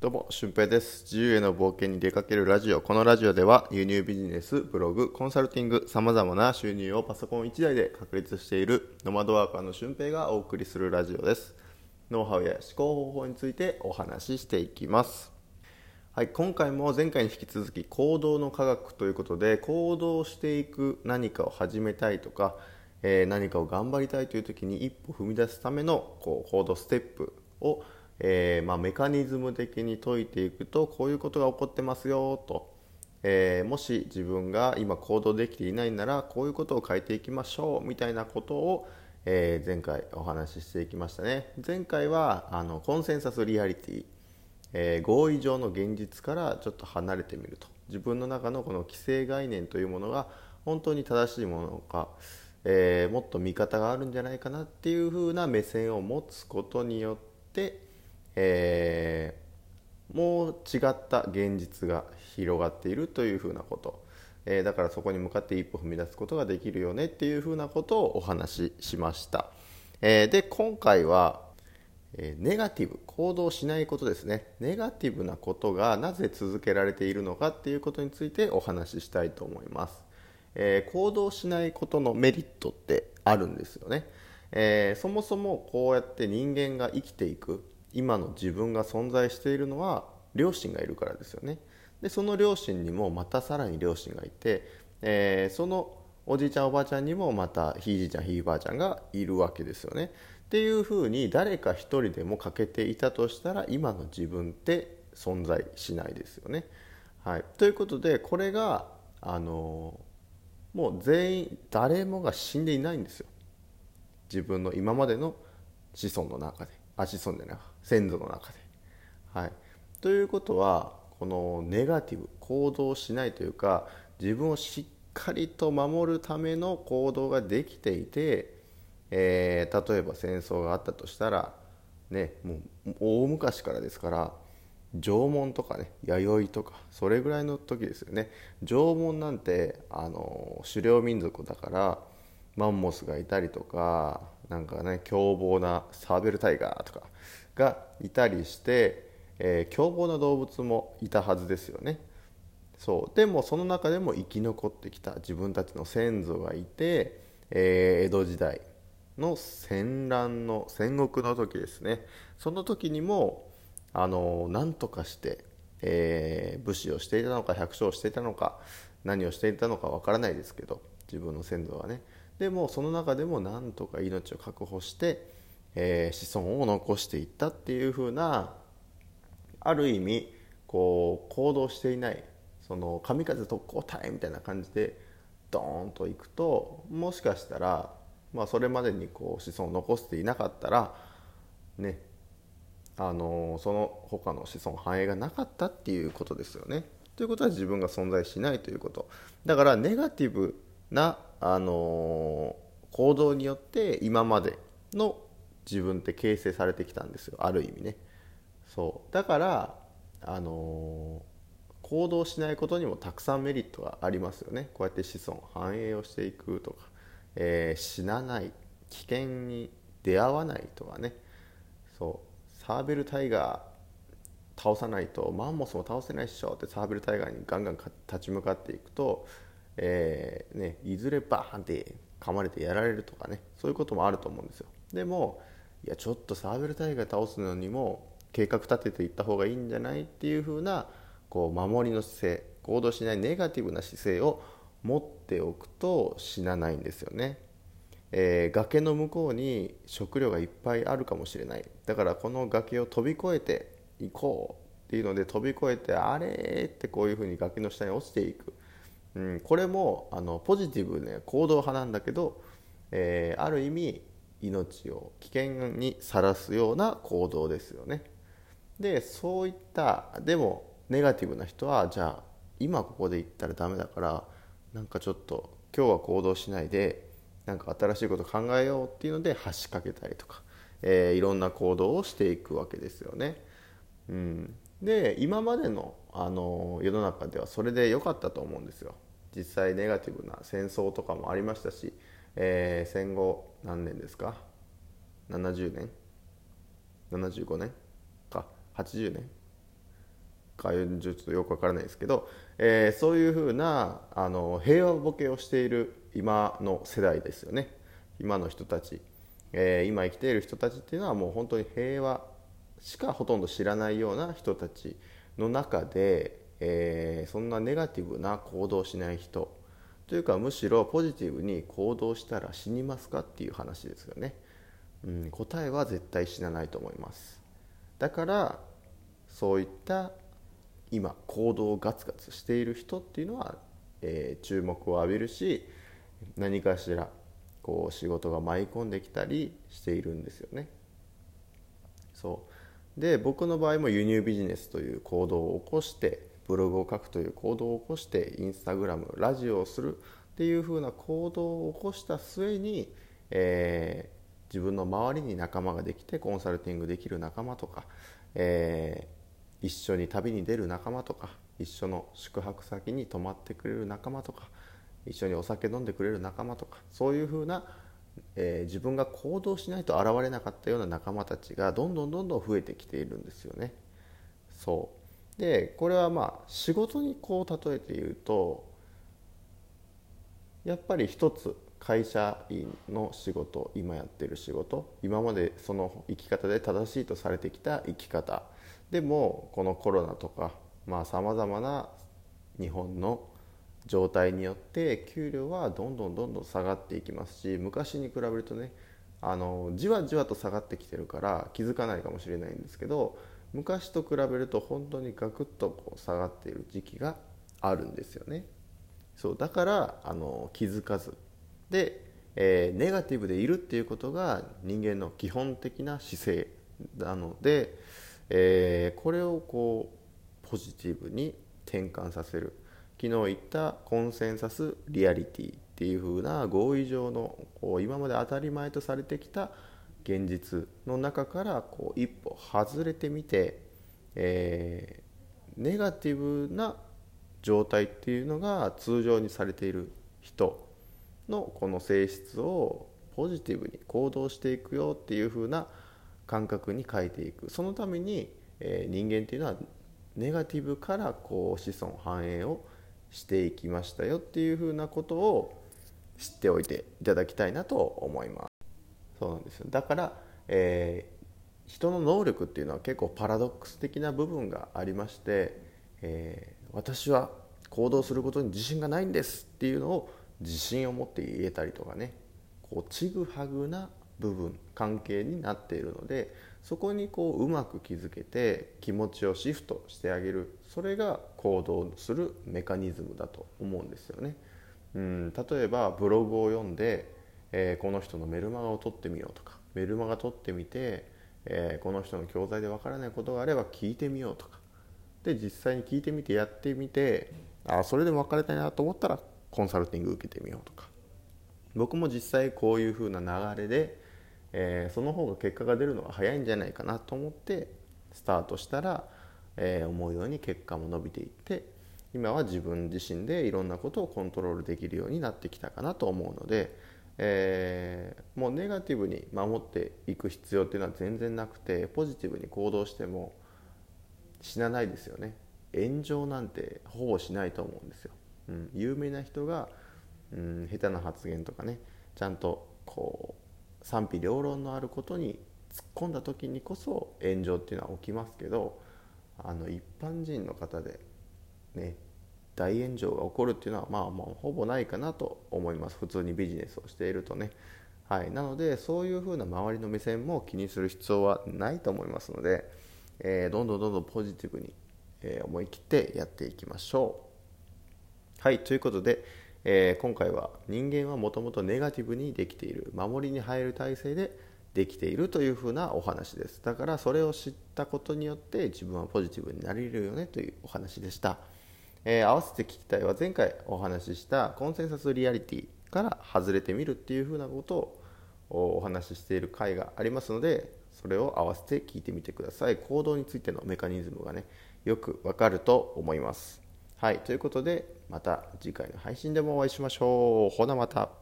どうも、俊平です。自由への冒険に出かけるラジオ。このラジオでは、輸入ビジネス、ブログ、コンサルティング、様々な収入をパソコン1台で確立しているノマドワーカーの俊平がお送りするラジオです。ノウハウや思考方法についてお話ししていきます。はい、今回も前回に引き続き行動の科学ということで行動していく何かを始めたいとか、えー何かを頑張りたいという時に一歩踏み出すためのこう行動ステップを、えーまあ、メカニズム的に解いていくとこういうことが起こってますよと、えーもし自分が今行動できていないならこういうことを変えていきましょうみたいなことを、えー前回お話ししていきましたね。前回はあのコンセンサスリアリティ。え合意上の現実からちょっと離れてみると。自分の中のこの既成概念というものが本当に正しいものか、えもっと見方があるんじゃないかなっていう風な目線を持つことによって、えーもう違った現実が広がっているという風なこと、えーだからそこに向かって一歩踏み出すことができるよねっていう風なことをお話ししました、えーで今回はえネガティブ行動しないことですね。ネガティブなことがなぜ続けられているのかっていうことについてお話ししたいと思います、え行動しないことのメリットってあるんですよね、えそもそもこうやって人間が生きていく。今の自分が存在しているのは両親がいるからですよね。でその両親にもまたさらに両親がいて、えーそのおじいちゃんおばあちゃんにもまたひいじいちゃんひいばあちゃんがいるわけですよね。っていうふうに誰か一人でも欠けていたとしたら今の自分って存在しないですよね。はい、ということでこれがあのもう全員誰もが死んでいないんですよ。自分の今までの子孫の中で。あ子孫じゃない。先祖の中で。はい、ということはこのネガティブ行動しないというか自分をしっかりと守るための行動ができていて、えー例えば戦争があったとしたら、ね、もう大昔からですから縄文とかね弥生とかそれぐらいの時ですよね縄文なんてあの狩猟民族だからマンモスがいたりとかなんかね凶暴なサーベルタイガーとかがいたりして、えー凶暴な動物もいたはずですよね。そう。でもその中でも生き残ってきた自分たちの先祖がいて、えー江戸時代の戦乱の戦国の時ですね。その時にもあの何とかして、えー武士をしていたのか百姓をしていたのか何をしていたのかわからないですけど自分の先祖はね。でもその中でも何とか命を確保して、えー子孫を残していったっていう風なある意味こう行動していないその神風特攻隊みたいな感じでドーンといくともしかしたら、まあ、それまでにこう子孫を残していなかったらねあのその他の子孫繁栄がなかったっていうことですよね。ということは自分が存在しないということだからネガティブな、あの行動によって今までの自分って形成されてきたんですよ。ある意味ね。そう。だから、あの行動しないことにもたくさんメリットがありますよね。こうやって子孫繁栄をしていくとか、えー死なない危険に出会わないとかね。そう。サーベルタイガー倒さないとマンモスも倒せないっしょ。ってサーベルタイガーにガンガン立ち向かっていくと、えーね、いずれバーンって噛まれてやられるとかねそういうこともあると思うんですよ。でもいやちょっとサーベルタイガー倒すのにも計画立てていった方がいいんじゃないっていう風なこう守りの姿勢行動しないネガティブな姿勢を持っておくと死なないんですよね。えー崖の向こうに食料がいっぱいあるかもしれない。だからこの崖を飛び越えていこうっていうので飛び越えてあれってこういうふうに崖の下に落ちていく、うん、これもあのポジティブな行動派なんだけど、えーある意味命を危険にさらすような行動ですよねでそういったでもネガティブな人はじゃあ今ここで言ったらダメだからなんかちょっと今日は行動しないでなんか新しいこと考えようっていうので橋かけたりとか、えーいろんな行動をしていくわけですよね。うん、で今までの、あの世の中ではそれで良かったと思うんですよ。実際ネガティブな戦争とかもありましたし、えー戦後何年ですか？70年？75年か？80年？かちょっとよくわからないですけど、えー、そういうふうなあの平和ボケをしている今の世代ですよね。今の人たち、えー、今生きている人たちっていうのはもう本当に平和しかほとんど知らないような人たちの中で、えー、そんなネガティブな行動しない人。というかむしろポジティブに行動したら死にますかっていう話ですよね、うん、答えは絶対死なないと思います。だからそういった今行動をガツガツしている人っていうのは、えー、注目を浴びるし何かしらこう仕事が舞い込んできたりしているんですよね。そう。で僕の場合も輸入ビジネスという行動を起こしてブログを書くという行動を起こしてインスタグラムラジオをするっていうふうな行動を起こした末に、えー、自分の周りに仲間ができてコンサルティングできる仲間とか、えー、一緒に旅に出る仲間とか一緒の宿泊先に泊まってくれる仲間とか一緒にお酒飲んでくれる仲間とかそういうふうな、えー、自分が行動しないと現れなかったような仲間たちがどんどんどんどん増えてきているんですよね。そうでこれはまあ仕事にこう例えて言うとやっぱり一つ会社員の仕事今やってる仕事今までその生き方で正しいとされてきた生き方でもこのコロナとかさまざ、まな日本の状態によって給料はどんどんどんどん下がっていきますし昔に比べるとねあのじわじわと下がってきてるから気づかないかもしれないんですけど昔と比べると本当にガクッとこう下がっている時期があるんですよね。そうだからあの気づかず。で、えー、ネガティブでいるっていうことが人間の基本的な姿勢なので、えー、これをこうポジティブに転換させる。昨日言ったコンセンサスリアリティっていう風な合意上のこう今まで当たり前とされてきた現実の中からこう一歩外れてみて、えー、ネガティブな状態っていうのが通常にされている人のこの性質をポジティブに行動していくよっていう風な感覚に変えていく。そのために、えー、人間っていうのはネガティブからこう子孫繁栄をしていきましたよっていう風なことを知っておいていただきたいなと思います。そうなんです。よだから、えー、人の能力っていうのは結構パラドックス的な部分がありまして、えー、私は行動することに自信がないんです。っていうのを自信を持って言えたりとかね。こうちぐはぐな部分関係になっているのでそこにこううまく気づけて気持ちをシフトしてあげる。それが行動するメカニズムだと思うんですよね。うん例えばブログを読んでえー、この人のメルマガを取ってみようとか。メルマガ取ってみて、えー、この人の教材でわからないことがあれば聞いてみようとか。で実際に聞いてみてやってみてあそれでも分かれたいなと思ったらコンサルティング受けてみようとか。僕も実際こういう風な流れで、えー、その方が結果が出るのが早いんじゃないかなと思ってスタートしたら、えー、思うように結果も伸びていって今は自分自身でいろんなことをコントロールできるようになってきたかなと思うのでえー、もうネガティブに守っていく必要っていうのは全然なくてポジティブに行動しても死なないですよね。炎上なんてほぼしないと思うんですよ、うん、有名な人が、うん、下手な発言とかねちゃんとこう賛否両論のあることに突っ込んだ時にこそ炎上っていうのは起きますけどあの一般人の方でね大炎上が起こるっていうのはまあもうほぼないかなと思います。普通にビジネスをしているとね。はい。なのでそういうふうな周りの目線も気にする必要はないと思いますので、えー、どんどんどんどんポジティブに、えー、思い切ってやっていきましょう。はい。ということで、えー、今回は人間はもともとネガティブにできている守りに入る体制でできているというふうなお話です。だからそれを知ったことによって自分はポジティブになれるよねというお話でした。えー、合わせて聞きたいは前回お話ししたコンセンサスリアリティから外れてみるっていうふうなことをお話ししている回がありますのでそれを合わせて聞いてみてください。行動についてのメカニズムがねよくわかると思います。はいということでまた次回の配信でもお会いしましょう。ほなまた。